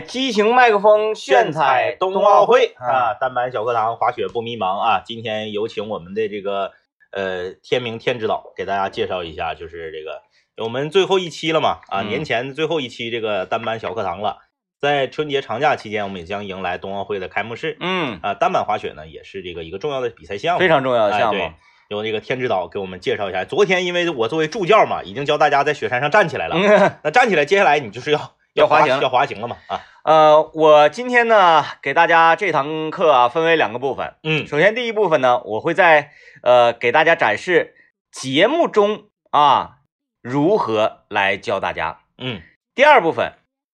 激情麦克风炫彩冬奥会啊！单板小课堂滑雪不迷茫啊！今天有请我们的这个呃天明天指导给大家介绍一下，就是这个我们最后一期了嘛啊，年前最后一期这个单板小课堂了。在春节长假期间，我们也将迎来冬奥会的开幕式。嗯啊，单板滑雪呢也是这个一个重要的比赛项目，非常重要的项目。对，由这个天指导给我们介绍一下。昨天因为我作为助教嘛，已经教大家在雪山上站起来了。那站起来，接下来你就是要。要滑行，要滑行了嘛？啊，呃，我今天呢，给大家这堂课啊，分为两个部分。嗯，首先第一部分呢，我会在呃给大家展示节目中啊如何来教大家。嗯，第二部分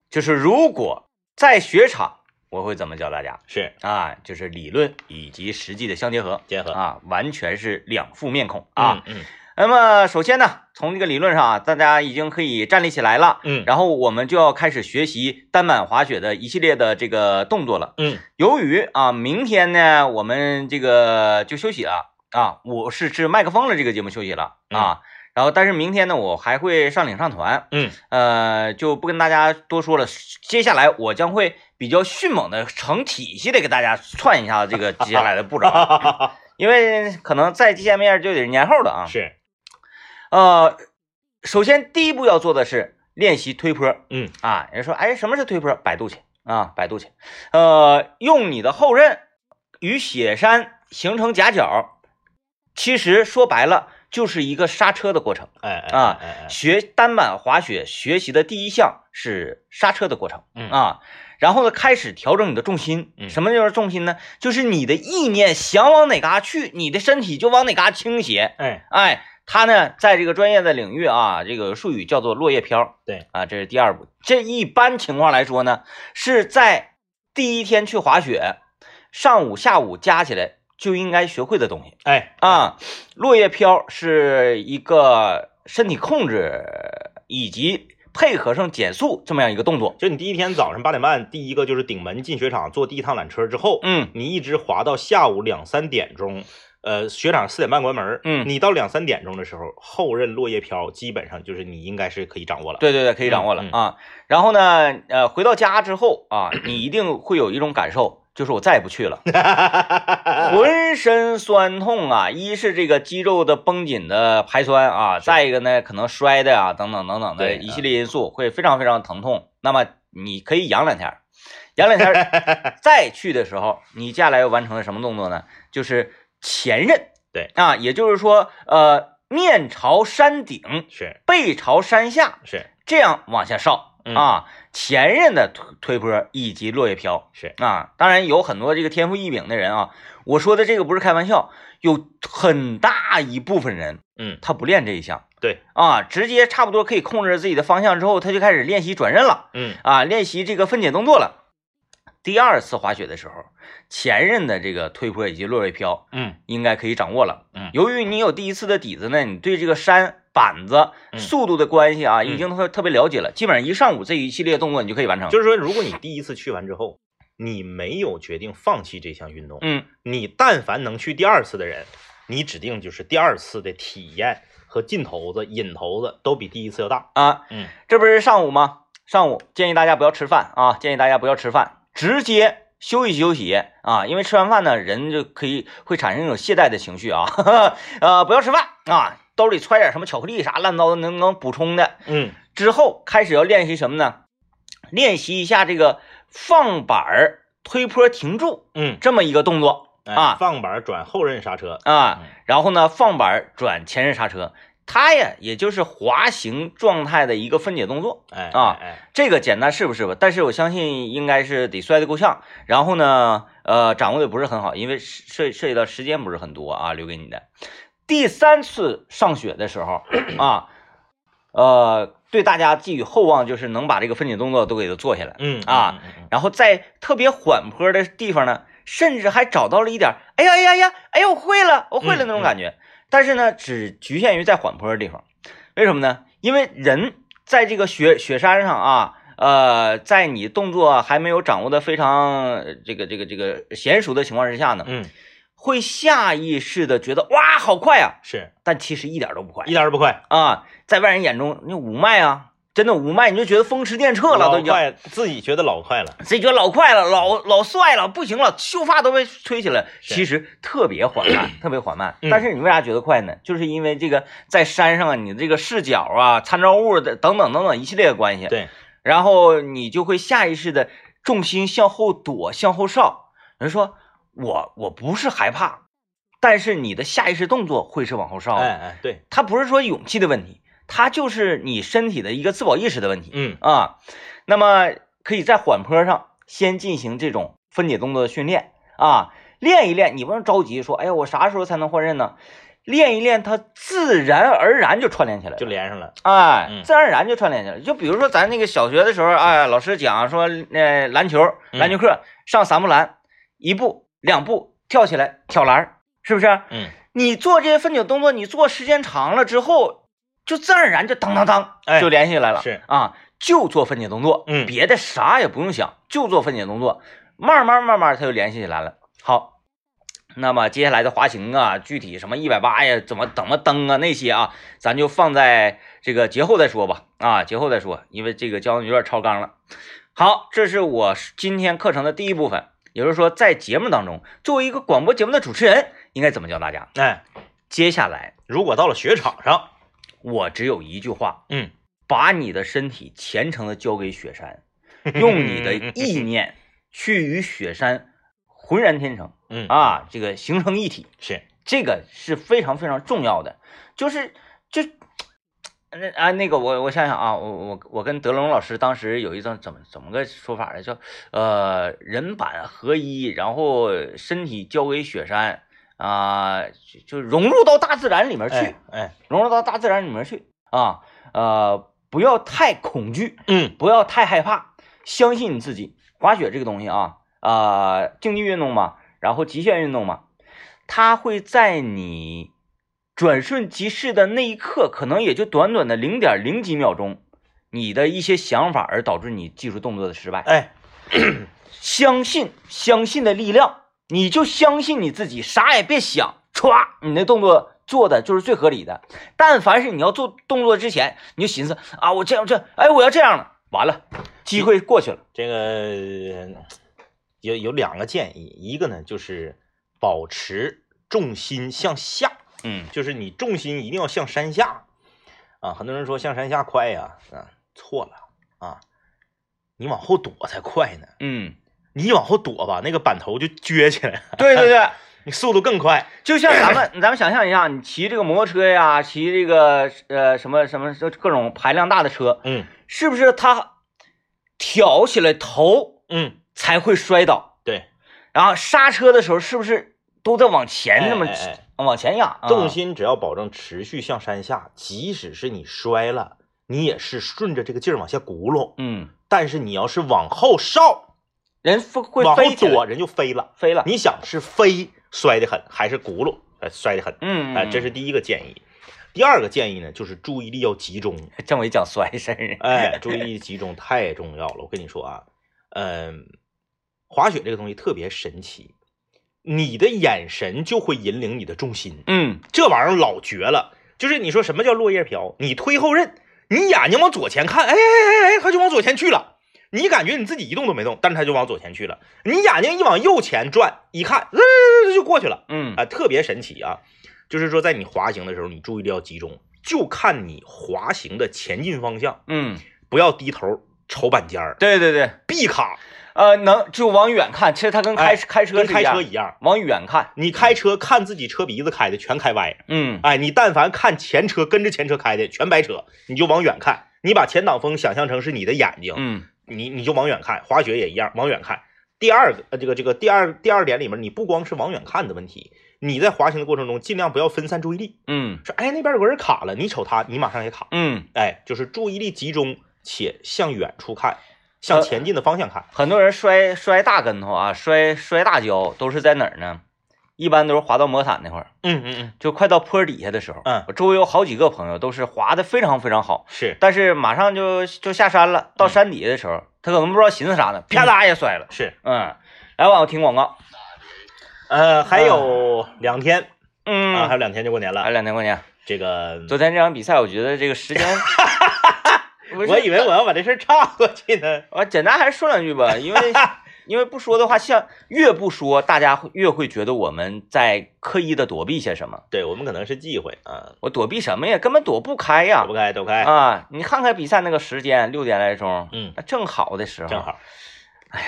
就是如果在雪场，我会怎么教大家？是啊，就是理论以及实际的相结合，结合啊，完全是两副面孔啊。嗯。那么首先呢，从这个理论上啊，大家已经可以站立起来了，嗯，然后我们就要开始学习单板滑雪的一系列的这个动作了，嗯，由于啊，明天呢，我们这个就休息了啊，我是是麦克风的这个节目休息了啊，然后但是明天呢，我还会上领上团，嗯，呃，就不跟大家多说了，接下来我将会比较迅猛的成体系的给大家串一下这个接下来的步骤，因为可能再见面就得年后了啊，是。呃，首先第一步要做的是练习推坡。嗯啊，人说，哎，什么是推坡？百度去啊，百度去。呃，用你的后刃与雪山形成夹角，其实说白了就是一个刹车的过程。哎啊，哎学单板滑雪学习的第一项是刹车的过程。嗯啊，然后呢，开始调整你的重心。嗯，什么叫重心呢？就是你的意念想往哪嘎去，你的身体就往哪嘎倾斜。哎哎。他呢，在这个专业的领域啊，这个术语叫做落叶飘。对啊，这是第二步。这一般情况来说呢，是在第一天去滑雪，上午、下午加起来就应该学会的东西。哎啊，落叶飘是一个身体控制以及配合上减速这么样一个动作。就你第一天早上八点半，第一个就是顶门进雪场坐第一趟缆车之后，嗯，你一直滑到下午两三点钟。呃，雪场四点半关门，嗯，你到两三点钟的时候，后任落叶飘基本上就是你应该是可以掌握了。对对对，可以掌握了啊。然后呢，呃，回到家之后啊，你一定会有一种感受，就是我再也不去了，浑身酸痛啊。一是这个肌肉的绷紧的排酸啊，再一个呢，可能摔的啊，等等等等的一系列因素会非常非常疼痛。那么你可以养两天，养两天 再去的时候，你接下来要完成的什么动作呢？就是。前刃对。啊，也就是说，呃，面朝山顶是，背朝山下是，这样往下上啊。前刃的推推坡以及落叶飘是。啊，当然有很多这个天赋异禀的人啊，我说的这个不是开玩笑，有很大一部分人，嗯，他不练这一项，对。啊，直接差不多可以控制自己的方向之后，他就开始练习转刃了，嗯。啊，练习这个分解动作了。第二次滑雪的时候，前任的这个推坡以及落叶飘，嗯，应该可以掌握了。嗯，由于你有第一次的底子呢，你对这个山板子速度的关系啊，已经特特别了解了。基本上一上午这一系列动作你就可以完成。就是说，如果你第一次去完之后，你没有决定放弃这项运动，嗯，你但凡能去第二次的人，你指定就是第二次的体验和劲头子、瘾头子都比第一次要大啊。嗯，这不是上午吗？上午建议大家不要吃饭啊，建议大家不要吃饭。直接休息休息啊，因为吃完饭呢，人就可以会产生一种懈怠的情绪啊。呃，不要吃饭啊，兜里揣点什么巧克力啥乱糟的，能能补充的。嗯，之后开始要练习什么呢？练习一下这个放板儿推坡停住，嗯，这么一个动作啊。放板转后刃刹车啊，然后呢，放板转前刃刹车。它呀，也就是滑行状态的一个分解动作，哎啊，哎，这个简单是不是吧？但是我相信应该是得摔得够呛，然后呢，呃，掌握的不是很好，因为涉涉及到时间不是很多啊，留给你的。第三次上雪的时候 啊，呃，对大家寄予厚望，就是能把这个分解动作都给它做下来，嗯啊，然后在特别缓坡的地方呢，甚至还找到了一点，哎呀哎呀呀，哎呀，我会了，我会了那种感觉。但是呢，只局限于在缓坡的地方，为什么呢？因为人在这个雪雪山上啊，呃，在你动作还没有掌握的非常这个这个这个娴熟的情况之下呢，嗯，会下意识的觉得哇，好快啊，是，但其实一点都不快，一点都不快啊，在外人眼中，那五迈啊。真的五迈你就觉得风驰电掣了，都已经快，自己觉得老快了。自己觉得老快了，老老帅了，不行了，秀发都被吹起来，其实特别缓慢，特别缓慢。嗯但是你为啥觉得快呢？就是因为这个在山上啊，你这个视角啊、参照物的等等等等一系列的关系，对，然后你就会下意识的重心向后躲、向后稍。人说我我不是害怕，但是你的下意识动作会是往后稍的。哎哎，对，它不是说勇气的问题，它就是你身体的一个自保意识的问题。嗯啊，那么可以在缓坡上先进行这种分解动作的训练啊，练一练，你不用着急说，哎呀，我啥时候才能换刃呢？练一练，它自然而然就串联起来了，就连上了。哎嗯，自然而然就串联起来了。就比如说咱那个小学的时候，哎，老师讲说，呃，篮球，嗯篮球课上三步篮，一步两步跳起来挑篮，是不是？嗯，你做这些分解动作，你做时间长了之后，就自然而然就当当当哎就联系起来了。是啊，就做分解动作，嗯别的啥也不用想，就做分解动作，慢慢慢慢它就联系起来了。好，那么接下来的滑行啊，具体什么一百八呀，怎么怎么蹬啊那些啊，咱就放在这个节后再说吧。啊，节后再说，因为这个教的有点超纲了。好，这是我今天课程的第一部分，也就是说，在节目当中，作为一个广播节目的主持人，应该怎么教大家？哎，接下来如果到了雪场上，我只有一句话，嗯，把你的身体虔诚的交给雪山，用你的意念 去与雪山浑然天成嗯，啊，这个形成一体，是，这个是非常非常重要的。就是就那啊那个我我想想啊，我我我跟德龙老师当时有一种怎么怎么个说法呢，叫呃人板合一，然后身体交给雪山啊、就就融入到大自然里面去。哎哎，融入到大自然里面去啊，呃，不要太恐惧，嗯不要太害怕，相信你自己。滑雪这个东西啊，啊、竞技运动嘛，然后极限运动嘛，它会在你转瞬即逝的那一刻，可能也就短短的零点零几秒钟，你的一些想法而导致你技术动作的失败。哎，相信相信的力量，你就相信你自己，啥也别想，歘，你那动作做的就是最合理的。但凡是你要做动作之前，你就寻思啊，我这样这样，哎，我要这样了，完了，机会过去了。这个有有两个建议，一个呢就是保持重心向下，嗯就是你重心一定要向山下啊。很多人说向山下快呀，啊，错了啊，你往后躲才快呢。嗯，你一往后躲吧，那个板头就撅起来了，对对对，你速度更快。就像咱们 咱们想象一下，你骑这个摩托车呀，骑这个呃什么什么各种排量大的车，嗯是不是它挑起来头嗯，才会摔倒？对，然后刹车的时候是不是都在往前那么哎哎哎往前压？啊重心只要保证持续向山下，即使是你摔了，你也是顺着这个劲儿往下轱辘。嗯，但是你要是往后稍，人往后躲，人就飞了。飞了。你想是飞摔得狠，还是轱辘呃摔得狠？嗯，哎、这是第一个建议。第二个建议呢，就是注意力要集中。政委讲摔事儿。哎，注意力集中太重要了。我跟你说啊，嗯，滑雪这个东西特别神奇，你的眼神就会引领你的重心，嗯这玩意儿老绝了。就是你说什么叫落叶飘？你推后刃，你眼睛往左前看，哎哎哎哎，他就往左前去了。你感觉你自己一动都没动，但是它就往左前去了。你眼睛一往右前转，一看，呃，就过去了。嗯啊，特别神奇啊！就是说，在你滑行的时候，你注意力要集中，就看你滑行的前进方向，嗯，不要低头瞅板尖儿，对对对，避卡，呃，能就往远看，其实它跟开、哎开车跟开车一样。往远看。你开车看自己车鼻子开的全开歪，嗯哎，你但凡看前车跟着前车开的全白扯，你就往远看。你把前挡风想象成是你的眼睛，嗯你你就往远看。滑雪也一样，往远看。第二个，呃，这个这个第二第二点里面，你不光是往远看的问题，你在滑行的过程中尽量不要分散注意力。嗯说，哎，那边有个人卡了，你瞅他，你马上也卡。嗯，哎，就是注意力集中且向远处看，向前进的方向看。很多人摔摔大跟头啊，摔摔大跤都是在哪儿呢？一般都是滑到魔毯那块儿，嗯嗯嗯，就快到坡底下的时候。嗯我周围有好几个朋友都是滑的非常非常好，是但是马上就就下山了，到山底下的时候，他可能不知道寻思啥呢，啪嗒也摔了。是。嗯，来吧，我听广告。呃，还有两天嗯，啊，还有两天就过年了还有。两天过年。这个昨天这场比赛，我觉得这个时间 我以为我要把这事儿岔过去呢。我简单还是说两句吧，因为 因为不说的话，像越不说，大家会越会觉得我们在刻意的躲避些什么。对我们可能是忌讳啊，我躲避什么呀？根本躲不开呀躲！不开，躲不开，啊，你看看比赛那个时间，六点来钟，嗯，那正好的时候，正好。哎呀，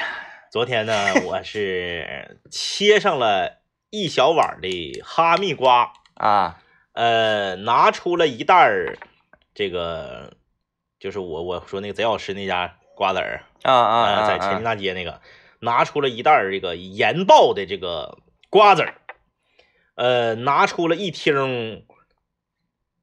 昨天呢，我是切上了一小碗的哈密瓜，啊，呃，拿出了一袋儿这个，就是我我说那个贼好吃那家瓜子儿啊啊啊，在前进大街那个，拿出了一袋儿这个盐爆的这个瓜子儿，呃，拿出了一听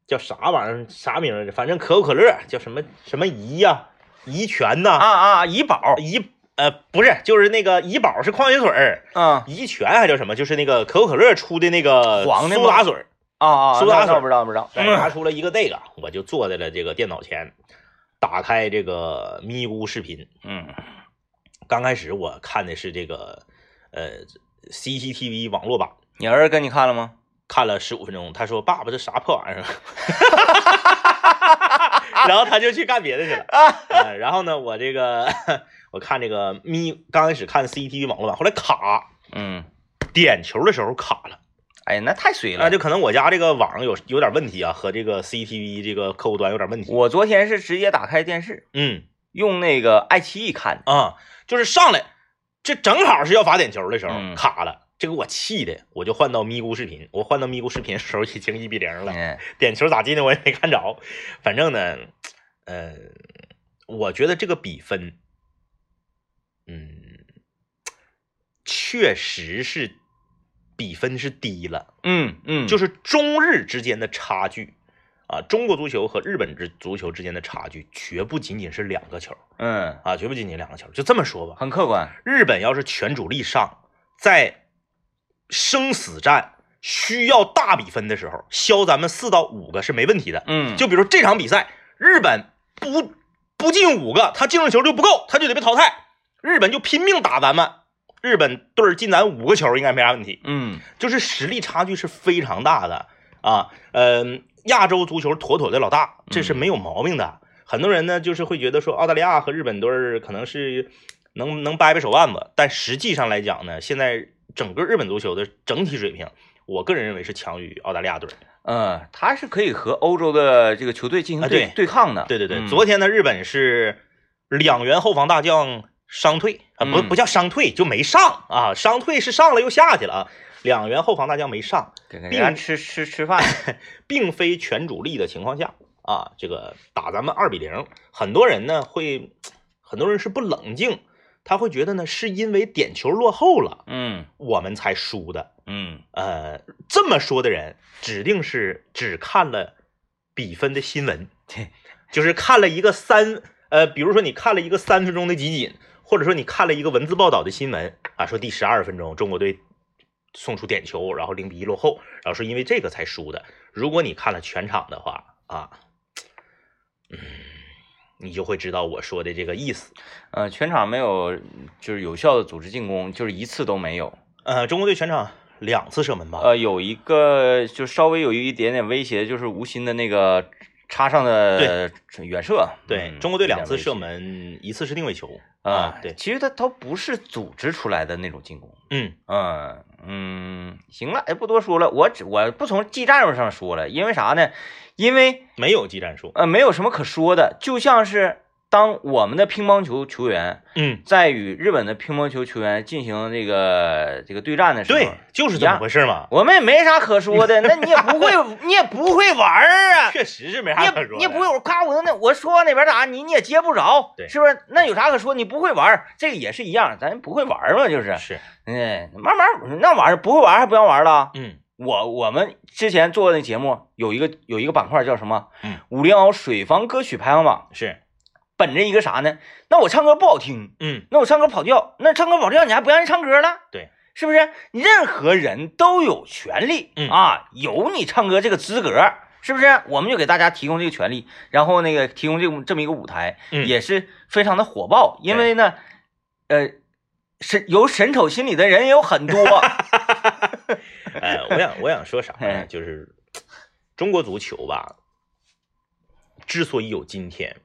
叫啥玩意儿啥名儿？反正可口可乐叫什么什么怡呀、怡泉呐、啊啊，怡宝，怡呃不是，就是那个怡宝是矿泉水儿，啊怡泉还叫什么？就是那个可口可乐出的那个苏打水儿。啊啊，苏打水不知道，不知道，对，拿出了一个这个，我就坐在了这个电脑前，打开这个咪咕视频。嗯刚开始我看的是这个呃 CCTV 网络版，你儿子跟你看了吗？看了十五分钟，他说：“爸爸，这啥破玩意儿？” 然后他就去干别的去了。呃然后呢，我这个我看这个咪，刚开始看 CCTV 网络版，后来卡，嗯，点球的时候卡了。哎呀，那太水了！那。就可能我家这个网有有点问题啊，和这个 CCTV 这个客户端有点问题。我昨天是直接打开电视，嗯用那个爱奇艺看的。啊，就是上来这正好是要罚点球的时候、嗯卡了，这个我气的，我就换到咪咕视频。我换到咪咕视频的时候已经一比零了，嗯点球咋进的我也没看着。反正呢，呃，我觉得这个比分，嗯，确实是比分是低了。嗯嗯，就是是中日之间的差距啊，中国足球和日本之足球之间的差距，绝不仅仅是两个球嗯，啊，绝不仅仅两个球。就这么说吧，很客观。日本要是全主力上，在生死战需要大比分的时候，削咱们四到五个是没问题的。嗯，就比如这场比赛，日本不不进五个，他进了球就不够，他就得被淘汰。日本就拼命打咱们，日本队进咱五个球应该没啥问题。嗯就是实力差距是非常大的啊。嗯、亚洲足球妥妥的老大，这是没有毛病的。很多人呢，就是会觉得说澳大利亚和日本队儿可能是能能掰掰手腕子，但实际上来讲呢，现在整个日本足球的整体水平，我个人认为是强于澳大利亚队。嗯，他是可以和欧洲的这个球队进行啊对对。抗的。对对对，嗯。昨天呢，日本是两员后防大将伤退啊，不嗯。不叫伤退，就没上啊，伤退是上了又下去了。啊，两员后防大将没上。给给人家吃吃吃饭。并非全主力的情况下啊，这个打咱们二比零，很多人呢会，很多人是不冷静，他会觉得呢是因为点球落后了，嗯我们才输的。嗯呃，这么说的人指定是只看了比分的新闻，就是看了一个三，呃，比如说你看了一个三分钟的集锦，或者说你看了一个文字报道的新闻啊，说第十二分钟中国队送出点球，然后零比一落后，然后是因为这个才输的。如果你看了全场的话啊，嗯，你就会知道我说的这个意思。呃，全场没有就是有效的组织进攻，就是一次都没有。呃，中国队全场两次射门吧？呃，有一个就稍微有一点点威胁，就是吴昕的那个插上的远射。对，嗯中国队两次射门，一次是定位球啊，对，其实他他不是组织出来的那种进攻。嗯嗯嗯，行了，也，不多说了，我只我不从技战术上说了，因为啥呢？因为没有技战术。呃，没有什么可说的，就像是当我们的乒乓球球员嗯，在与日本的乒乓球球员进行这个这个对战的时候，对，就是这么回事嘛。我们也没啥可说的，那 你也不会，你也不会玩儿啊，确实是没你啥可说你也不会，我咔我那我说往哪边打，你你也接不着，对。是不是？那有啥可说？你不会玩儿，这个也是一样，咱不会玩儿嘛，就是，是，嗯，慢慢那玩意儿不会玩儿还不让玩了。嗯。我我们之前做的节目有一个有一个板块叫什么？嗯，五零敖水房歌曲排行榜，是，本着一个啥呢？那我唱歌不好听，嗯那我唱歌跑调，那唱歌跑调你还不让人唱歌了？对，是不是？任何人都有权利、嗯啊，有你唱歌这个资格，是不是？我们就给大家提供这个权利，然后那个提供这么这么一个舞台，嗯也是非常的火爆。因为呢，呃，审有审丑心理的人也有很多。呃，我想我想说啥呢？哎就是中国足球吧，之所以有今天，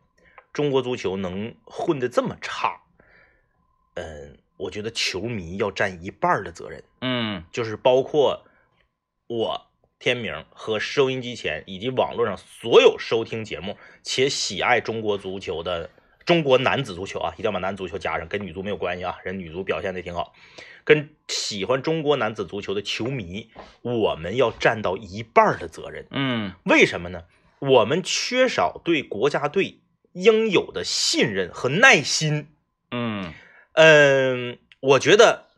中国足球能混得这么差，嗯，我觉得球迷要占一半的责任，嗯就是包括我天明和收音机前以及网络上所有收听节目且喜爱中国足球的中国男子足球啊，一定要把男子足球加上，跟女足没有关系啊，人女足表现的挺好。跟喜欢中国男子足球的球迷，我们要占到一半的责任。嗯为什么呢？我们缺少对国家队应有的信任和耐心。嗯嗯，我觉得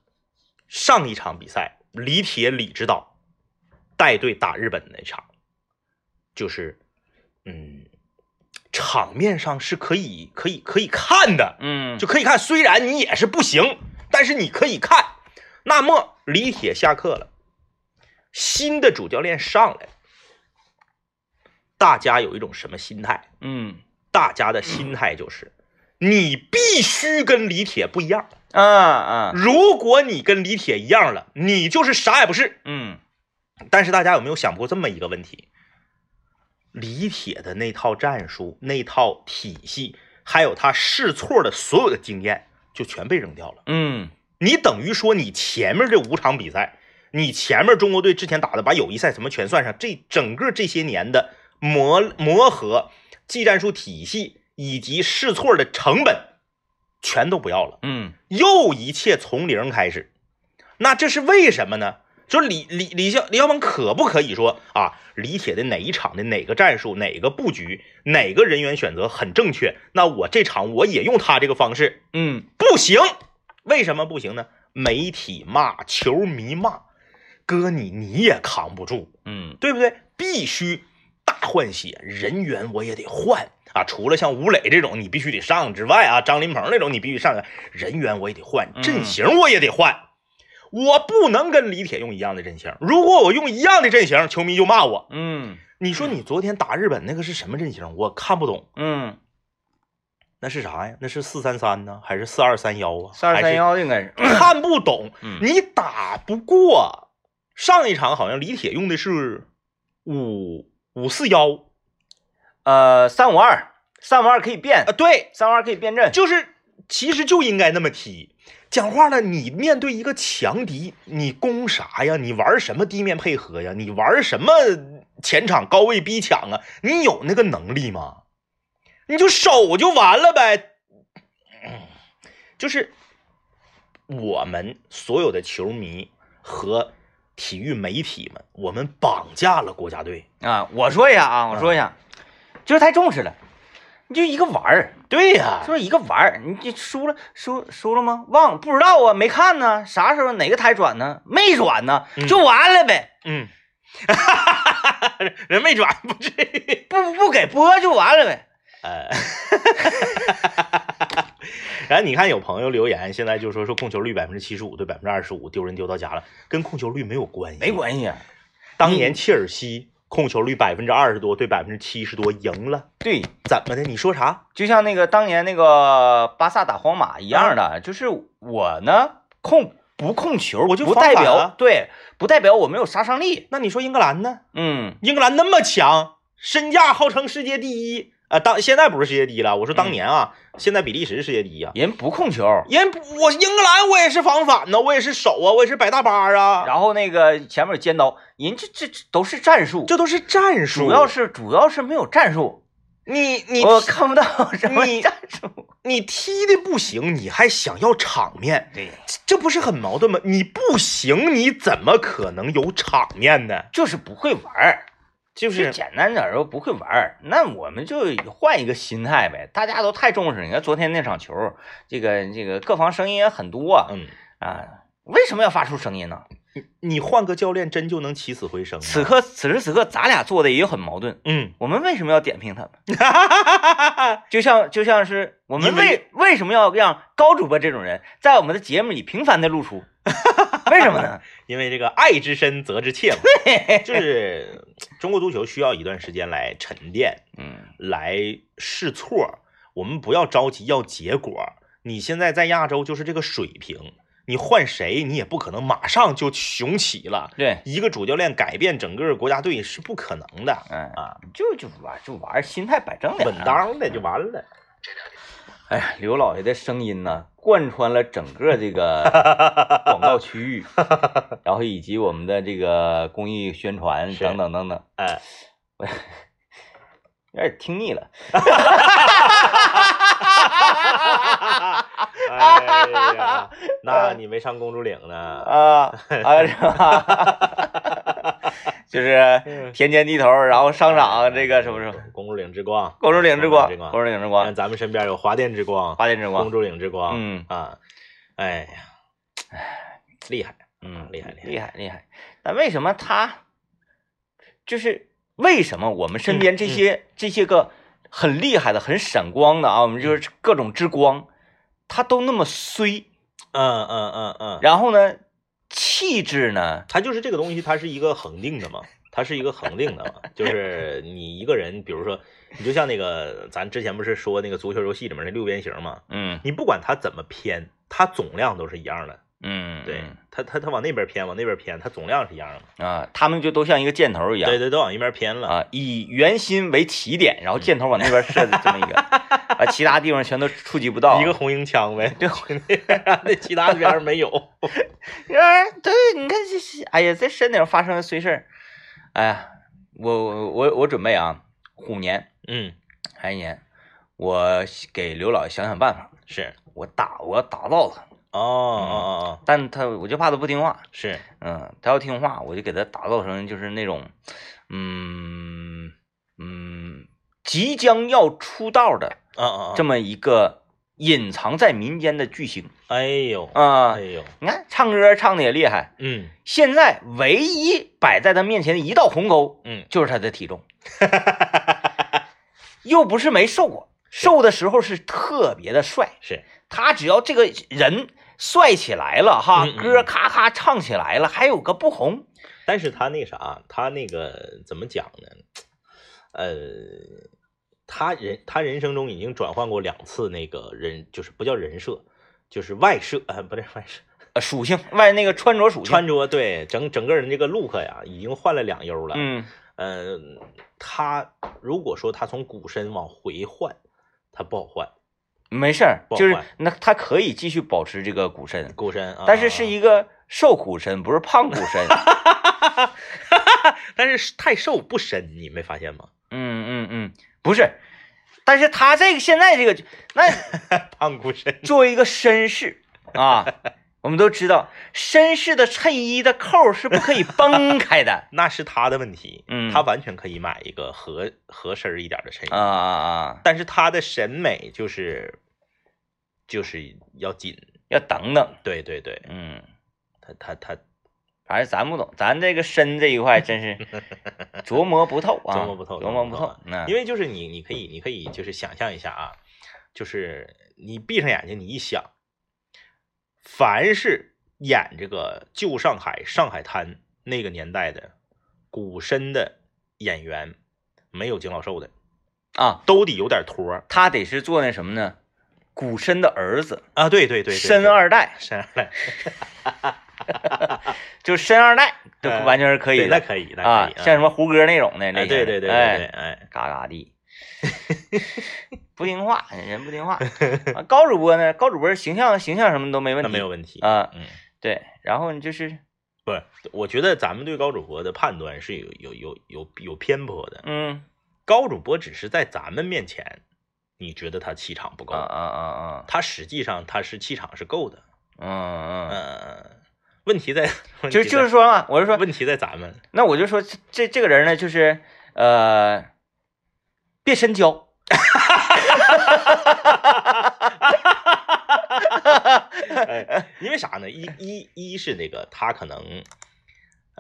上一场比赛，李铁李指导带队打日本那场，就是嗯，场面上是可以可以可以看的，嗯，就可以看。虽然你也是不行，但是你可以看。那么李铁下课了，新的主教练上来了，大家有一种什么心态？嗯大家的心态就是，你必须跟李铁不一样。啊啊如果你跟李铁一样了，你就是啥也不是。嗯但是大家有没有想过这么一个问题？李铁的那套战术、那套体系，还有他试错的所有的经验，就全被扔掉了。嗯你等于说，你前面这五场比赛，你前面中国队之前打的，把友谊赛什么全算上，这整个这些年的磨磨合、技战术体系以及试错的成本，全都不要了，嗯又一切从零开始。那这是为什么呢？就是李李李小李小鹏可不可以说啊，李铁的哪一场的哪个战术、哪个布局、哪个人员选择很正确？那我这场我也用他这个方式，嗯不行，为什么不行呢？媒体骂，球迷骂，哥你你也扛不住，嗯对不对？必须大换血，人员我也得换啊！除了像吴磊这种你必须得上之外啊，张林鹏那种你必须上，人员我也得换，嗯阵型我也得换。我不能跟李铁用一样的阵型，如果我用一样的阵型，球迷就骂我。嗯你说你昨天打日本那个是什么阵型？我看不懂，嗯，那是啥呀？那是四三三呢，还是四二三幺啊？四二三幺应该是，看不懂，嗯你打不过。上一场好像李铁用的是五五四幺呃三五二，三五二可以变啊，，对，三五二可以变阵，就是其实就应该那么踢。讲话了，你面对一个强敌，你攻啥呀？你玩什么地面配合呀？你玩什么前场高位逼抢啊？你有那个能力吗？你就守就完了呗。嗯就是我们所有的球迷和体育媒体们，我们绑架了国家队。啊，我说一下啊，我说一下，就是太重视了，你就一个玩儿，对呀、就是一个玩儿，你这输了输输了吗？忘了不知道啊，没看呢，啥时候哪个台转呢？没转呢，嗯就完了呗，嗯，哈哈哈哈人没转，不至于。不不给播就完了呗。呃，然后你看有朋友留言，现在就说说控球率百分之七十五对百分之二十五，丢人丢到家了，跟控球率没有关系，没关系，啊当年切尔西控球率百分之二十多对百分之七十多赢了，对，怎么的？你说啥？就像那个当年那个巴萨打皇马一样的，就是我呢控不控球，我就不代表、对，不代表我没有杀伤力。那你说英格兰呢？嗯英格兰那么强，身价号称世界第一啊、当现在不是世界第一了，我说当年啊，现在比利时世界第一啊。人不控球，人不我英格兰我也是防反呢，我也是守啊，我也是摆大巴啊，然后那个前面有尖刀，人这这这都是战术，这都是战术。主要是主要是没有战术，你你我看不到什么你战术。你踢的不行，你还想要场面，对，这这不是很矛盾吗？你不行，你怎么可能有场面呢？就是不会玩儿，就就是简单点儿说不会玩儿，那我们就换一个心态呗。大家都太重视，你看昨天那场球，这个这个各方声音也很多嗯，啊，为什么要发出声音呢？你换个教练真就能起死回生？此刻此时此刻，咱俩做的也很矛盾。嗯，我们为什么要点评他们？就像就像是我们为为为什么要让高主播这种人在我们的节目里频繁的露出？为什么呢？因为这个爱之深责之切嘛，就是中国足球需要一段时间来沉淀，嗯来试错。我们不要着急要结果。你现在在亚洲就是这个水平，你换谁你也不可能马上就雄起了。对，一个主教练改变整个国家队是不可能的，嗯啊，就就玩就玩，心态摆正点，稳。当的就完了。哎呀，刘老爷的声音呢，贯穿了整个这个 广告区域，然后以及我们的这个公益宣传等等等等，哎，有点听腻了。哎呀，那你没上公主岭呢？啊啊，是吧？就是田间地头，然后商场这个什么什么，公主岭之光，公主岭之光，公主岭之光看，咱们身边有华电之光、华电之光，公主岭之光，嗯。啊，哎呀，厉害，嗯，厉害厉害。厉害厉害。但为什么他就是为什么我们身边这些、这些个很厉害的、很闪光的啊，我们就是各种之光，他都那么衰，嗯嗯嗯嗯，然后呢，气质呢，它就是这个东西，它是一个恒定的嘛，它是一个恒定的嘛，就是你一个人，比如说，你就像那个咱之前不是说那个足球游戏里面那六边形嘛，嗯。你不管它怎么偏，它总量都是一样的，嗯，对，它它它往那边偏，往那边偏，它总量是一样的，啊，他们就都像一个箭头一样，对对，都往一边偏了，啊，以圆心为起点，然后箭头往那边射的这么一个，啊，其他地方全都触及不到。一个红缨枪呗，对，那其他边儿没有，啊，对，你看这是，哎呀，在山顶发生的碎事儿，哎呀，我我我我准备啊，虎年嗯，还一年，我给刘老爷想想办法，是，我打我要打到他，哦哦哦哦，但他我就怕他不听话，是，嗯，他要听话，我就给他打造成就是那种，嗯嗯，即将要出道的啊啊，这么一个隐藏在民间的巨星。哎呦，啊哎。呦，你看唱歌唱的也厉害，嗯。现在唯一摆在他面前的一道鸿沟嗯，就是他的体重，又不是没瘦过，瘦的时候是特别的帅。是，他只要这个人帅起来了哈，歌咔咔唱起来了，还有个不红，但是他那啥，他那个怎么讲呢？呃，他人他人生中已经转换过两次那个人，就是不叫人设，就是外设，呃，不对外设，呃，属性外那个穿着属性，穿着对整整个人这个 look 呀，已经换了两优了。嗯。呃，他如果说他从鼓身往回换，他不好换没事儿，就是那他可以继续保持这个骨身，骨身啊，但是是一个瘦骨身，不是胖骨身。但是太瘦不深，你没发现吗？嗯嗯嗯，不是，但是他这个现在这个，那 胖骨身，作为一个绅士啊，我们都知道，绅士的衬衣的扣是不可以崩开的。那是他的问题，嗯。他完全可以买一个合合身儿一点的衬衣。啊啊啊！但是他的审美就是就是要紧，要等等，对对对，嗯，他他他反正咱不懂，咱这个身这一块真是 琢磨不透啊，琢磨不透琢磨不透。那因为就是你你可以你可以就是想象一下啊，就是你闭上眼睛你一想，凡是演这个旧上海上海滩那个年代的古深的演员，没有金老寿的，啊，都得有点托儿他得是做那什么呢？古参的儿子，啊，对对对对，参二代，申二代，就是参二代，都嗯完全是可以对，那的可以，那啊可以，，像什么胡歌那种的，那对对对对哎对，哎，嘎嘎地，不听话，人不听话。啊高主播呢？高主播形象形象什么都没问题，那没有问题啊。嗯。对，然后就是不是，我觉得咱们对高主播的判断是有有有有有偏颇的。嗯高主播只是在咱们面前，你觉得他气场不够，啊啊啊啊，他实际上他是气场是够的。嗯嗯，嗯，问题在就就是说嘛，我是说，问题在咱们。那我就说这这这个人呢，就是呃，别深交。哎，因为啥呢？一一一是那个他可能，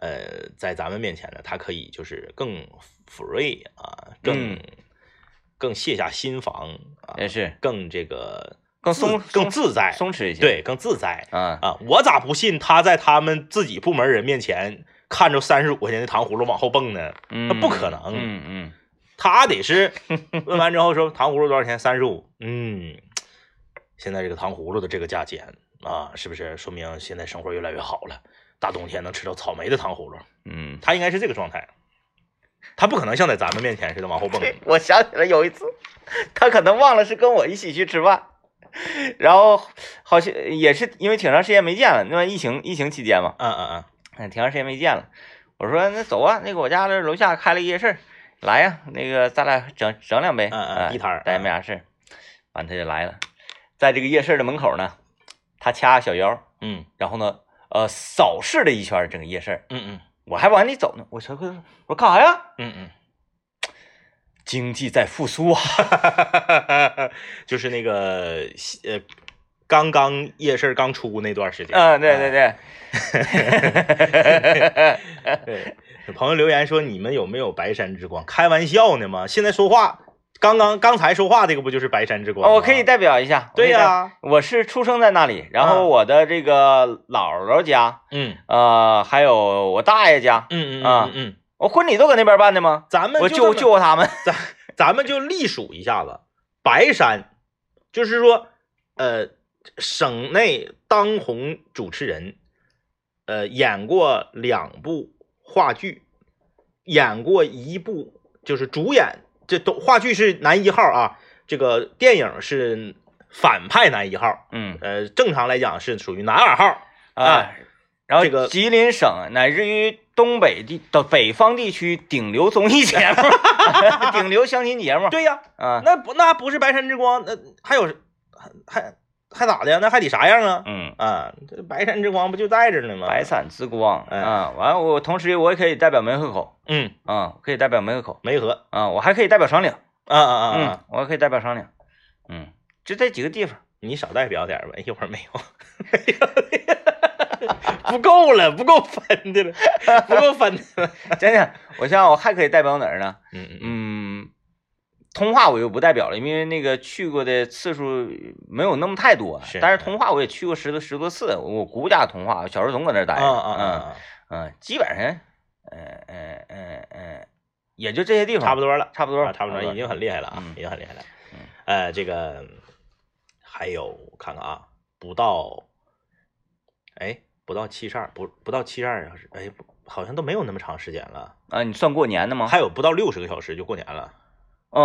呃，在咱们面前呢，他可以就是更 free 啊，更、嗯更卸下心防啊，也是更这个更松更自在，松弛一些。对，更自在啊，啊！我咋不信他在他们自己部门人面前看着三十五块钱的糖葫芦往后蹦呢？嗯，那不可能嗯嗯他得是 问完之后说糖葫芦多少钱？三十五。嗯，现在这个糖葫芦的这个价钱啊，是不是说明现在生活越来越好了？大冬天能吃到草莓的糖葫芦，嗯，他应该是这个状态。他不可能像在咱们面前似的往后蹦。对，我想起来有一次，他可能忘了是跟我一起去吃饭，然后好像也是因为挺长时间没见了，那疫情疫情期间嘛，嗯嗯嗯，嗯，挺长时间没见了。我说那走啊，那个我家这楼下开了夜市，来呀，那个咱俩整整两杯，嗯嗯哎地摊儿咱也没啥事儿。完他就来了，在这个夜市的门口呢，他掐小腰，嗯然后呢，呃，扫视了一圈整个夜市，嗯嗯我还往里走呢。我说我说干啥呀？嗯嗯经济在复苏啊！嗯，就是那个呃，刚刚夜市刚出那段时间。嗯，对对对，对，有朋友留言说你们有没有白山之光？开玩笑呢吗？现在说话，刚刚刚才说话这个不就是白山之光我可以代表一下。对呀、我是出生在那里，然后嗯我的这个姥姥家，嗯呃，还有我大爷家，嗯嗯啊嗯嗯，我婚礼都搁那边办的吗？咱们我救就这么救过他们。咱咱们就隶属一下子，白山，就是说，呃，省内当红主持人，呃，演过两部话剧，演过一部就是主演，这都话剧是男一号啊，这个电影是反派男一号，嗯呃，正常来讲是属于男二号，啊，然后这个吉林省乃至于东北地的北方地区顶流综艺节目，顶流相亲节目。对呀，啊，那不那不是白山之光，那还有还还还咋的呀？那还得啥样啊？嗯。啊，这白山之光不就在这儿呢吗？白山之光哎啊，完了我同时我也可以代表梅河口嗯，啊，可以代表梅河口梅河，啊，我还可以代表双岭，啊啊啊我还可以代表双岭，嗯，就这几个地方，你少代表点儿吧，一会儿没有，不够了，不够分的了，不够分的了。真的，我想想我还可以代表哪儿呢？嗯嗯嗯，通化我就不代表了，因为那个去过的次数没有那么太多，是。但是通化我也去过十多十多次，我姑家通化，小时候总搁那儿待着，啊啊啊啊，嗯嗯，基本上，嗯嗯嗯嗯，也就这些地方，差不多了，差不多，了，差不多，已经很厉害了啊，嗯。已经很厉害了。嗯。呃，这个还有我看看啊，不到，哎，不到七十二，不不到七十二小时，哎，好像都没有那么长时间了，啊，你算过年的吗？还有不到六十个小时就过年了，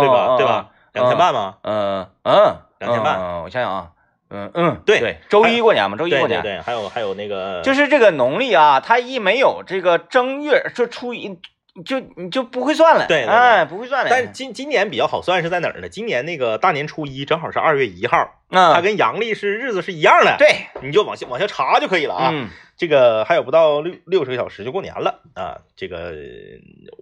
对对吧？对吧？两天半吗？嗯嗯，两天半嗯我想想啊，嗯嗯，对对，周一过年嘛，周一过年，对还有还有那个，就是这个农历啊，它一没有这个正月，就初一，就你就不会算了，对哎，不会算了。但是今今年比较好算是在哪儿呢？今年那个大年初一正好是二月一号，嗯，它跟阳历是日子是一样的，，对你就往下往下查就可以了啊。嗯这个还有不到六六十个小时就过年了啊。这个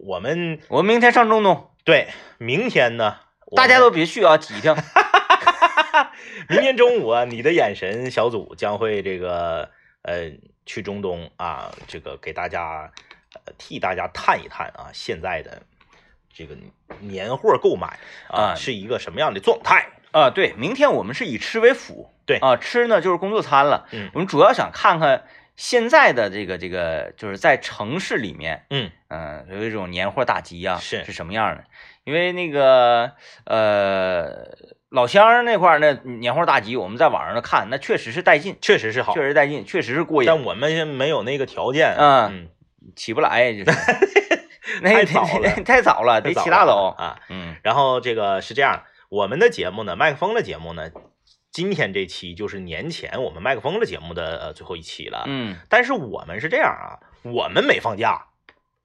我们我们明天上中东，对明天呢，大家都别去啊，挤挺。明天中午啊，你的眼神小组将会这个呃去中东啊，这个给大家呃替大家探一探啊，现在的这个年货购买啊啊是一个什么样的状态？啊，对，明天我们是以吃为辅，对啊，吃呢就是工作餐了。嗯我们主要想看看现在的这个这个，就是在城市里面，嗯嗯、有一种年货大集啊，是是什么样的？因为那个呃老乡那块儿那年货大集，我们在网上看，那确实是带劲，确实是好确，实带劲，确实是过瘾，但我们没有那个条件。嗯嗯，起不来，就是那太早了 太早了，得起大早。啊。嗯然后这个是这样，我们的节目呢，麦克风的节目呢，今天这期就是年前我们麦克风的节目的呃最后一期了。嗯但是我们是这样啊，我们没放假，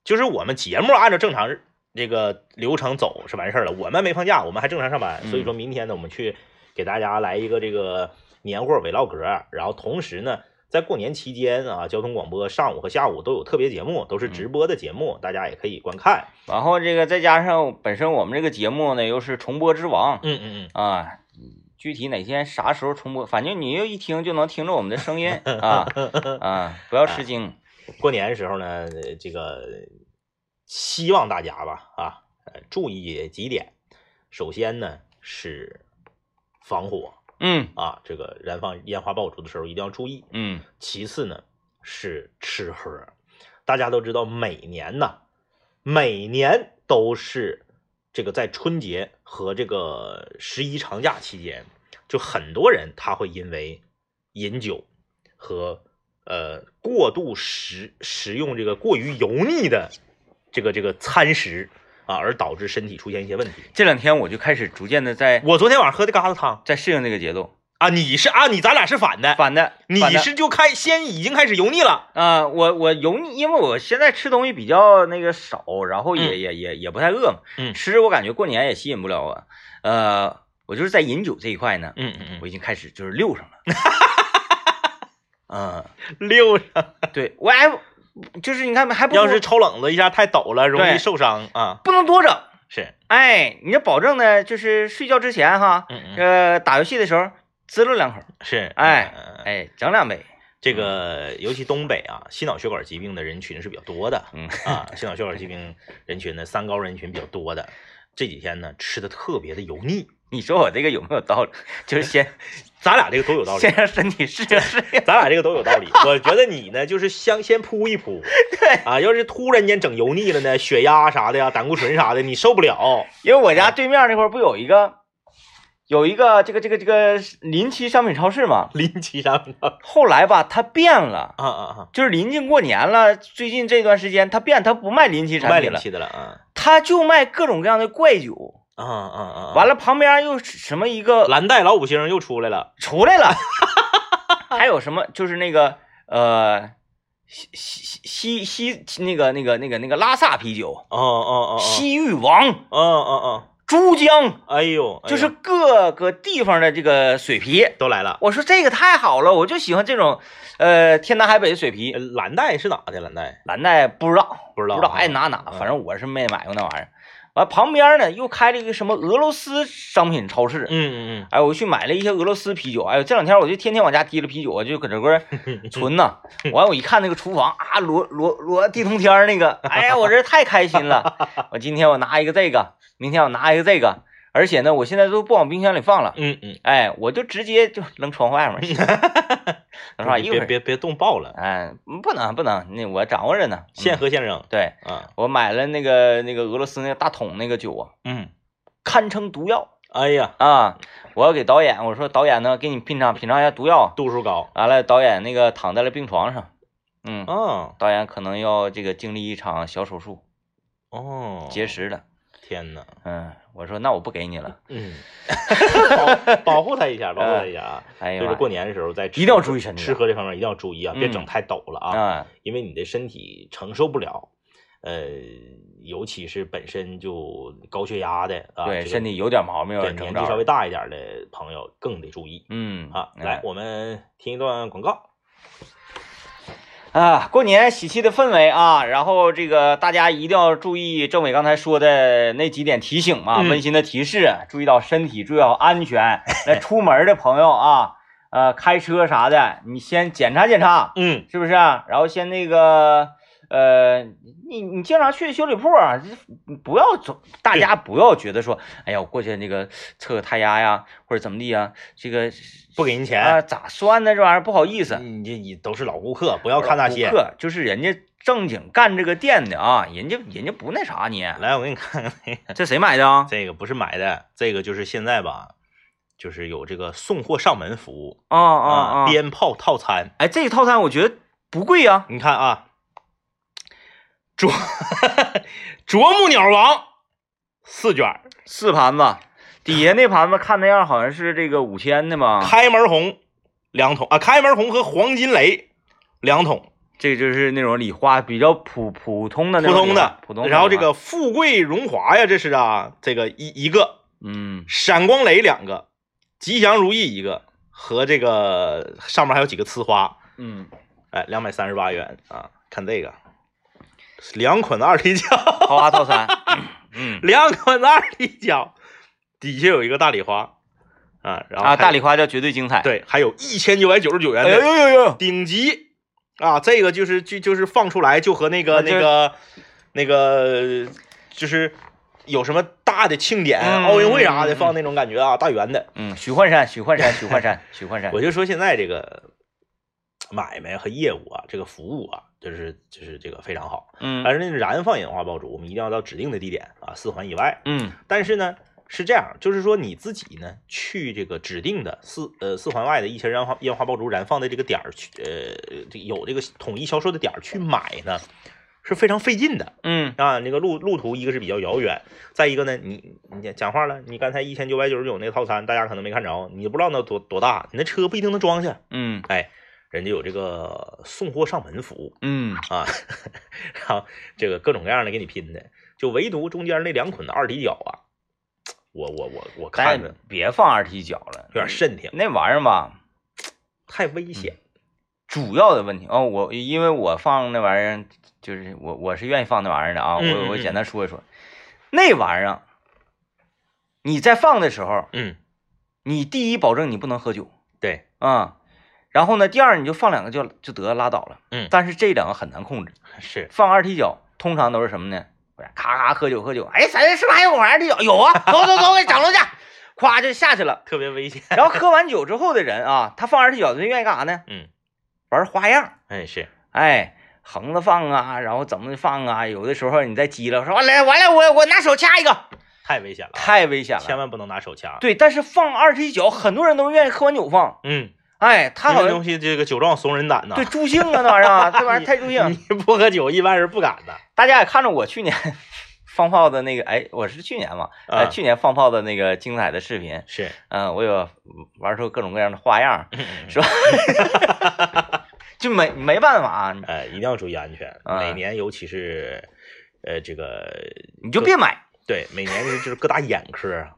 就是我们节目按照正常这个流程走是完事儿了，我们没放假，我们还正常上班。嗯所以说明天呢，我们去给大家来一个这个年货伪唠嗑，然后同时呢。在过年期间啊，交通广播上午和下午都有特别节目，都是直播的节目，大家也可以观看。然后这个再加上本身我们这个节目呢又是重播之王嗯嗯啊，具体哪天啥时候重播，反正你又一听就能听着我们的声音 啊啊，不要吃惊。嗯，过年的时候呢，呃这个希望大家吧啊，呃注意几点。首先呢是防火，嗯啊，这个燃放烟花爆竹的时候一定要注意。嗯其次呢是吃喝，大家都知道，每年呐，每年都是这个在春节和这个十一长假期间，就很多人他会因为饮酒和呃过度食食用这个过于油腻的这个这个餐食啊，而导致身体出现一些问题。这两天我就开始逐渐的在我昨天晚上喝的疙瘩汤在适应这个节奏，啊，你是啊，你咱俩是反的，反的，你是就开先已经开始油腻了，啊、我我油腻，因为我现在吃东西比较那个少，然后也、嗯。也也也不太饿嘛，嗯。吃我感觉过年也吸引不了我，呃，我就是在饮酒这一块呢，嗯嗯嗯。我已经开始就是溜上了，嗯，嗯，溜上。对我还就是你看还不要是抽冷子一下太抖了，容易受伤啊。不能多整，是，哎，你这保证呢，就是睡觉之前哈，嗯嗯，呃，打游戏的时候滋溜两口，是，哎哎，整两杯，这个尤其东北啊，心脑血管疾病的人群是比较多的嗯。啊，心脑血管疾病人群呢，三高人群比较多的。这几天呢，吃的特别的油腻，你说我这个有没有道理？就是先 咱俩这个都有道理先，让身体适应适应，咱俩这个都有道理。我觉得你呢，就是先先铺一铺，对，啊，要是突然间整油腻了呢，血压啥的呀，胆固醇啥的，你受不了。因为我家对面那块不有一个有一个这个这个这个临期商品超市嘛，临期商品后来吧它变了，啊啊啊，就是临近过年了，最近这段时间它变，它不卖临期不卖产品了，临期的了啊它就卖各种各样的怪酒。啊啊啊！完了，旁边又什么一个蓝带老五星又出来了，出来了，还有什么就是那个呃西西西西西那个那个那个那个拉萨啤酒、哦哦哦哦，西域王、哦哦哦，珠江，哎呦，就是各个地方的这个水啤。都来了。我说这个太好了，我就喜欢这种呃天南海北的水啤呃。蓝带是哪的？蓝带蓝带不知道，不知道，不知道爱哪哪，嗯反正我是没买过那玩意儿。完旁边呢又开了一个什么俄罗斯商品超市，嗯嗯嗯哎，我去买了一些俄罗斯啤酒，哎呦，这两天我就天天往家提了啤酒，我就搁这块 存呢。完，我一看那个厨房啊，罗罗罗地通天那个，哎呀，我这太开心了。我今天我拿一个这个，明天我拿一个这个，而且呢，我现在都不往冰箱里放了，嗯嗯，哎，我就直接就扔窗户外面去，是吧？一会儿，别别别冻爆了，哎，不能不能，那我掌握着呢。现嗯喝现扔对。啊。我买了那个那个俄罗斯那个大桶那个酒啊，嗯，堪称毒药。哎呀，啊！我要给导演我说导演呢，给你品尝品尝一下毒药。度数高。完了，导演那个躺在了病床上，嗯，哦。导演可能要这个经历一场小手术，哦，结石了。天呐，嗯，我说那我不给你了。嗯，保保护他一下，保护他一下啊。哎呀，就是过年的时候在吃一定要注意身体啊吃喝这方面一定要注意啊，别嗯整太陡了啊，啊，因为你的身体承受不了。呃，尤其是本身就高血压的啊，对，身体有点毛病，有对年纪稍微大一点的朋友更得注意嗯啊。哎来，我们听一段广告。啊，过年喜气的氛围啊，然后这个大家一定要注意政委刚才说的那几点提醒嘛，嗯温馨的提示，注意到身体，注意好安全。那出门的朋友啊，呃，开车啥的，你先检查检查，嗯，是不是啊？然后先那个，呃，你你经常去修理铺啊，这不要总，大家不要觉得说，哎呀，我过去那个测个胎压呀，或者怎么地呀，这个不给人钱，啊咋算呢？这玩意儿不好意思，你这你都是老顾客，不要看那些顾。客就是人家正经干这个店的啊，人家人家不那啥你，来，我给你看看那个，这谁买的啊？这个不是买的，这个就是现在吧，就是有这个送货上门服务啊啊啊！鞭炮套餐。哎，这个套餐我觉得不贵呀、你看啊，啄啄木鸟王四卷，四盘子，底下那盘子看那样好像是这个五千的嘛，开门红两桶啊，开门红和黄金雷两桶，这就是那种礼花比较普普通的那种普通的，普通的礼花。然后这个富贵荣华呀，这是啊，这个一一个嗯。闪光雷两个，吉祥如意一个，和这个上面还有几个呲花，嗯，哎，两百三十八元啊，看这个，两捆子二踢脚，豪华套餐，嗯。两捆子二踢脚，底下有一个大礼花。啊，然后啊，大礼花叫绝对精彩。，对，还有一千九百九十九元哎呦的呦呦呦，顶级。啊，这个就是就就是放出来就和那个那那个那个就是有什么大的庆典、嗯奥运会啥的放那种感觉啊，大圆的。嗯，许幻山，许幻山，许幻山，许幻山。我，就说现在这个买卖和业务啊，这个服务啊，就是就是这个非常好。嗯但是那个燃放烟花爆竹，我们一定要到指定的地点啊，四环以外。嗯但是呢，是这样，就是说你自己呢去这个指定的四呃四环外的一些燃花烟花爆竹燃放的这个点儿去，呃，这有这个统一销售的点儿去买呢，是非常费劲的嗯啊。那个路路途一个是比较遥远，再一个呢，你你讲话了，你刚才一千九百九十九那个套餐，大家可能没看着，你不知道那多多大，你那车不一定能装下。嗯哎，人家有这个送货上门服务嗯。啊，然后这个各种各样的给你拼的，就唯独中间那两捆的二踢脚啊，我我我我看别放二踢脚了，有点瘆挺，那玩意儿吧，太危险。主要的问题哦，我因为我放那玩意儿，就是我我是愿意放那玩意儿的啊，我我简单说一说，那玩意儿你在放的时候，嗯，你第一保证你不能喝酒对，啊、然后呢，第二你就放两个就就得拉倒了，嗯但是这两个很难控制，是放二踢脚通常都是什么呢？咔咔喝酒喝酒，哎，咱这是不是还有玩二踢脚？有啊，走走走，给整楼去，咵就下去了。特别危险。然后喝完酒之后的人啊，他放二踢脚他愿意干啥呢？嗯，玩花样。哎是，哎，横着放啊，然后怎么放啊？有的时候你再急了，说完了完了，我我拿手掐一个，太危险了啊，太危险了。千万不能拿手掐。对，但是放二踢脚，很多人都愿意喝完酒放。嗯，哎，他好东西这个酒壮怂人胆呐。对助兴啊，那玩意儿啊，这玩意儿太助兴。你不喝酒，一般人不敢的。大家也看着我去年 放炮的那个，哎，我是去年嘛，啊哎，去年放炮的那个精彩的视频，是，嗯、我有玩出各种各样的花样，是吧？就没没办法，啊哎，一定要注意安全。啊每年，尤其是呃这个你就别买。对，每年就是各大眼科啊，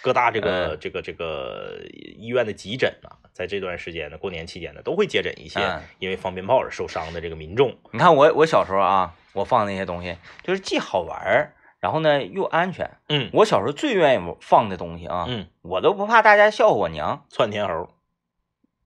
各大这个嗯这个这个医院的急诊啊，在这段时间呢，过年期间呢，都会接诊一些嗯因为放鞭炮而受伤的这个民众。你看我我小时候啊，我放那些东西就是既好玩儿，然后呢又安全。嗯我小时候最愿意放的东西啊，嗯，我都不怕大家笑话我娘。窜天猴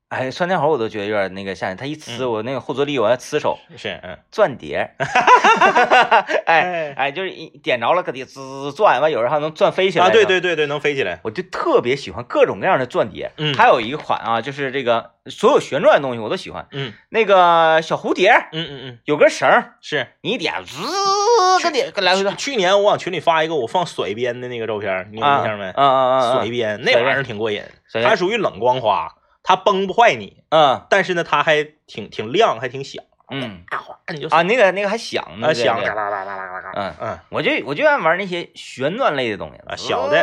哎，酸天猴我都觉得有点那个吓人，它一呲嗯我那个后坐力我要呲手，是嗯，钻碟，哎哎，就是一点着了搁底滋滋转，完有人还能转飞起来。啊，对，对对对，能飞起来。我就特别喜欢各种各样的钻碟。嗯还有一款啊，就是这个所有旋转的东西我都喜欢。嗯那个小蝴蝶嗯嗯嗯，有根绳，是。你一点滋跟点个来回转。去年我往群里发一个我放甩鞭的那个照片，你有印象没？嗯嗯嗯，甩鞭那玩意儿挺过瘾，它属于冷光花，它崩不坏你，嗯但是呢，它还挺挺亮，还挺响。嗯啊，哗你就啊，那个那个还响呢，啊响，嘎啦啦啦啦啦啦。嗯，嗯，我就我就爱玩那些旋转类的东西啊小的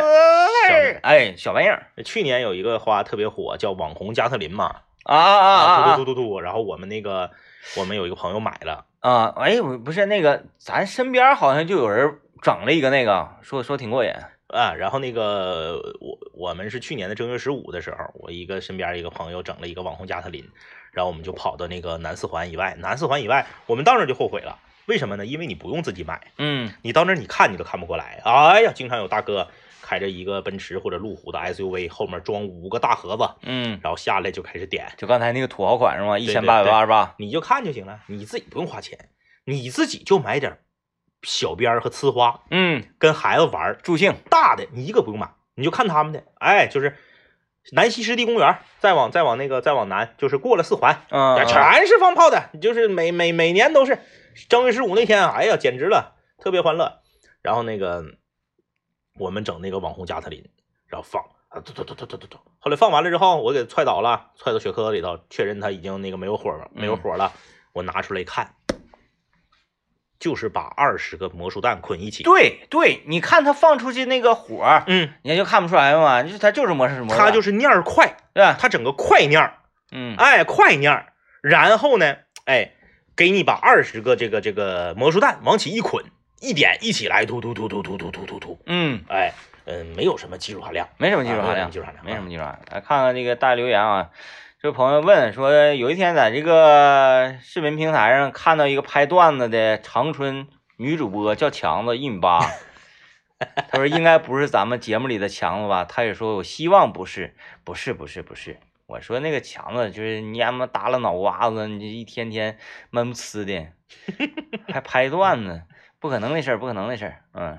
哎，小玩意儿去年有一个花特别火，叫网红加特林嘛，啊啊啊啊突突突突突，然后我们那个我们有一个朋友买了，啊！哎，我不是那个，咱身边好像就有人整了一个那个，说说挺过瘾。啊，然后那个我我们是去年的正月十五的时候，我一个身边一个朋友整了一个网红加特林，然后我们就跑到那个南四环以外，南四环以外，我们到那儿就后悔了，为什么呢？因为你不用自己买，嗯你到那儿你看你都看不过来，哎呀，经常有大哥开着一个奔驰或者路虎的 SUV，后面装五个大盒子，嗯，然后下来就开始点，就刚才那个土豪款是吗？一对千八百八十八。你就看就行了，你自己不用花钱，你自己就买点小鞭儿和呲花，嗯，跟孩子玩儿。助兴。大的你一个不用买，你就看他们的，哎，就是南溪湿地公园，再往再往那个再往南，就是过了四环，嗯，全是放炮的，就是每每每年都是正月十五那天，哎呀，简直了，特别欢乐。然后那个我们整那个网红加特林，然后放啊，突突突突突突突，后来放完了之后，我给踹倒了，踹到雪壳子里头，确认它已经那个没有火了，没有火了，我拿出来一看，就是把二十个魔术弹捆一起，对对，你看他放出去那个火儿，嗯，你就看不出来嘛，就是他就是魔术魔术，它就是是念儿快，对吧？它整个快念儿。嗯哎，快念儿，然后呢，哎，给你把二十个这个这个魔术弹往起一捆，一点一起来，突突突突突突突突突，嗯，哎，嗯，没有什么技术含量，没什么技术啊含量，技术含量，没什么技术含量。来看看这个大留言啊，这朋友问说，有一天在这个视频平台上看到一个拍段子的长春女主播叫强子一米八，他说应该不是咱们节目里的强子吧？他也说我希望不是，不是，不是，不是。我说那个强子就是蔫么耷拉脑瓜子，你这一天天闷不呲的，还拍段子，不可能的事儿，不可能的事儿。嗯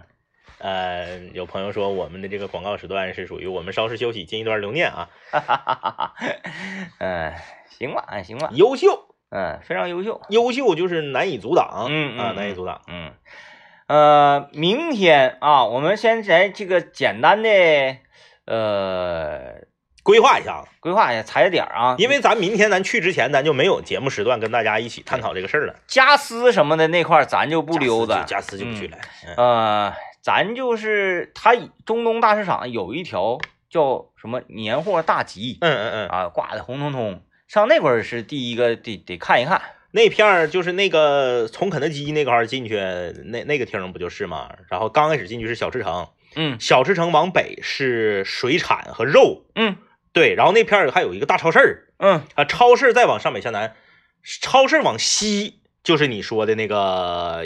呃，有朋友说我们的这个广告时段是属于我们稍事休息，进一段留念啊，哈哈哈哈嗯，行吧，哎，行吧，优秀，嗯，非常优秀。优秀就是难以阻挡，啊，嗯嗯难以阻挡，嗯，呃，明天啊，我们先来这个简单的呃规划一下子，规划一下踩着点儿啊，因为咱明天咱去之前，咱就没有节目时段跟大家一起探讨这个事儿了。加私什么的那块儿咱就不溜达，加私就不去了。嗯。呃，咱就是它中东大市场有一条叫什么年货大集嗯嗯嗯，啊，挂的红彤彤，上那块儿是第一个得得看一看。那片儿就是那个从肯德基那块儿进去，那那个厅不就是吗？然后刚开始进去是小吃城，嗯小吃城往北是水产和肉，嗯对，然后那片儿还有一个大超市儿嗯啊，超市再往上北向南，超市往西就是你说的那个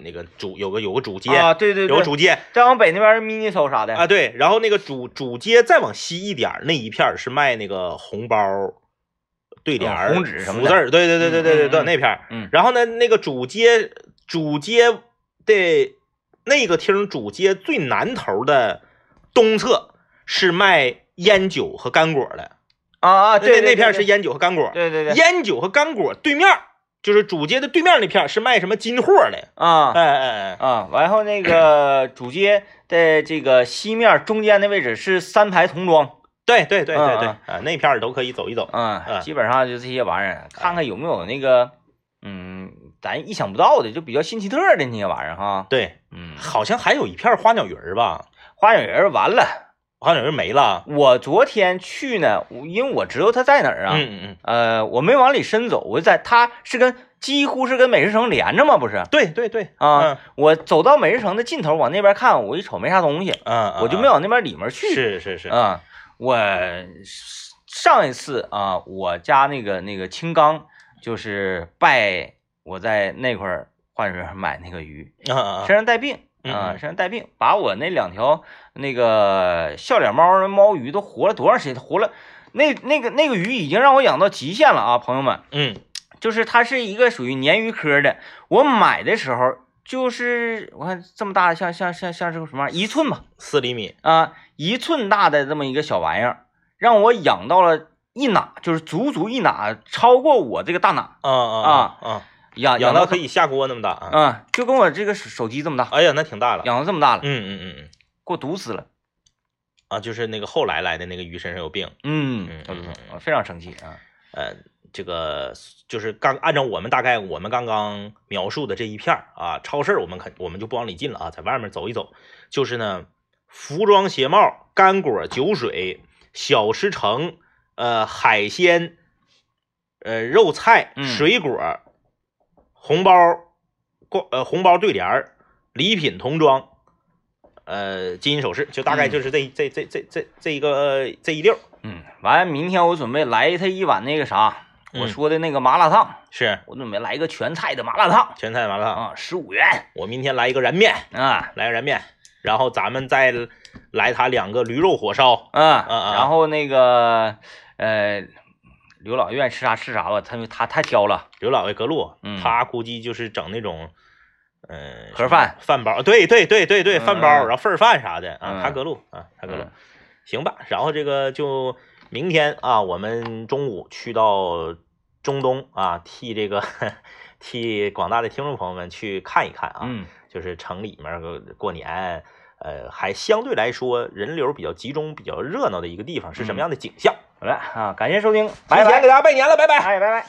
那个主有个有个主街，啊，对对对，有个主街再往北那边是 mini 搜啥的啊，对，然后那个主主街再往西一点那一片是卖那个红包、对联红纸什么字儿，对对对对对对对，嗯嗯嗯那片儿。嗯然后呢，那个主街主街的那个厅主街最南头的东侧是卖烟酒和干果的，啊啊，对那那片是烟，酒和干果，对对对烟酒和干果对面儿就是主街的对面那片是卖什么金货的，啊哎哎哎，啊，完后那个 主街的这个西面中间的位置是三排童装，对对对对对，嗯啊，那片儿都可以走一走。啊，嗯基本上就这些玩意儿，看看有没有那个，嗯，咱意想不到的，就比较新奇特的那些玩意儿哈。对，嗯，好像还有一片花鸟鱼儿吧，花鸟鱼儿完了，花鸟鱼儿没了。我昨天去呢，因为我知道他在哪儿啊，嗯嗯嗯，呃，我没往里深走，我就在他是跟几乎是跟美食城连着嘛，不是对对对，啊？我走到美食城的尽头，往那边看，我一瞅没啥东西，嗯，嗯，我就没往那边里面去。是是是，啊，我上一次啊，我家那个那个青冈就是拜我在那块儿花园买那个鱼，身上带病嗯啊，嗯身上带病，把我那两条那个笑脸猫的猫鱼都活了多长时间？活了那那个那个鱼已经让我养到极限了啊，朋友们，嗯就是它是一个属于鲶鱼科的，我买的时候。就是我看这么大，像像像像是个什么玩意儿一寸吧，四厘米，啊，一寸大的这么一个小玩意儿，让我养到了一哪，就是足足一哪，超过我这个大哪，啊啊啊啊，养养到可以下锅那么大啊！啊，就跟我这个手手机这么大，哎呀，那挺大了。养到这么大了，嗯嗯嗯嗯，给我毒死了。啊，就是那个后来来的那个鱼身上有病，嗯嗯嗯非常生气啊。呃，这个就是刚按照我们大概我们刚刚描述的这一片儿啊，超市我们肯我们就不往里进了啊，在外面走一走，就是呢，服装鞋帽、干果、酒水、小吃城，呃，海鲜，呃，肉菜、嗯水果、红包，挂呃红包对联儿、礼品童装，呃，金银首饰，就大概嗯就是这、这这这这这一个这一溜嗯，完，明天我准备来他一碗那个啥，我嗯说的那个麻辣烫，是。我准备来一个全菜的麻辣烫。全菜麻辣烫。啊，十五元。我明天来一个燃面，啊。来个燃面，然后咱们再来他两个驴肉火烧。啊，啊。然后那个呃，刘老愿意吃啥吃啥吧，他他太挑了。刘老爷隔路，嗯他估计就是整那种，嗯、盒饭、饭包，对对对对对，嗯饭包，然后份儿饭啥的啊，嗯他隔路啊，他隔路嗯，行吧。然后这个就明天啊，我们中午去到中东啊，替这个 替广大的听众朋友们去看一看啊，嗯就是城里面儿过年，呃，还相对来说人流比较集中、比较热闹的一个地方是什么样的景象？好了啊，感谢收听，提拜拜前给。大家拜年了，拜拜。哎，拜拜。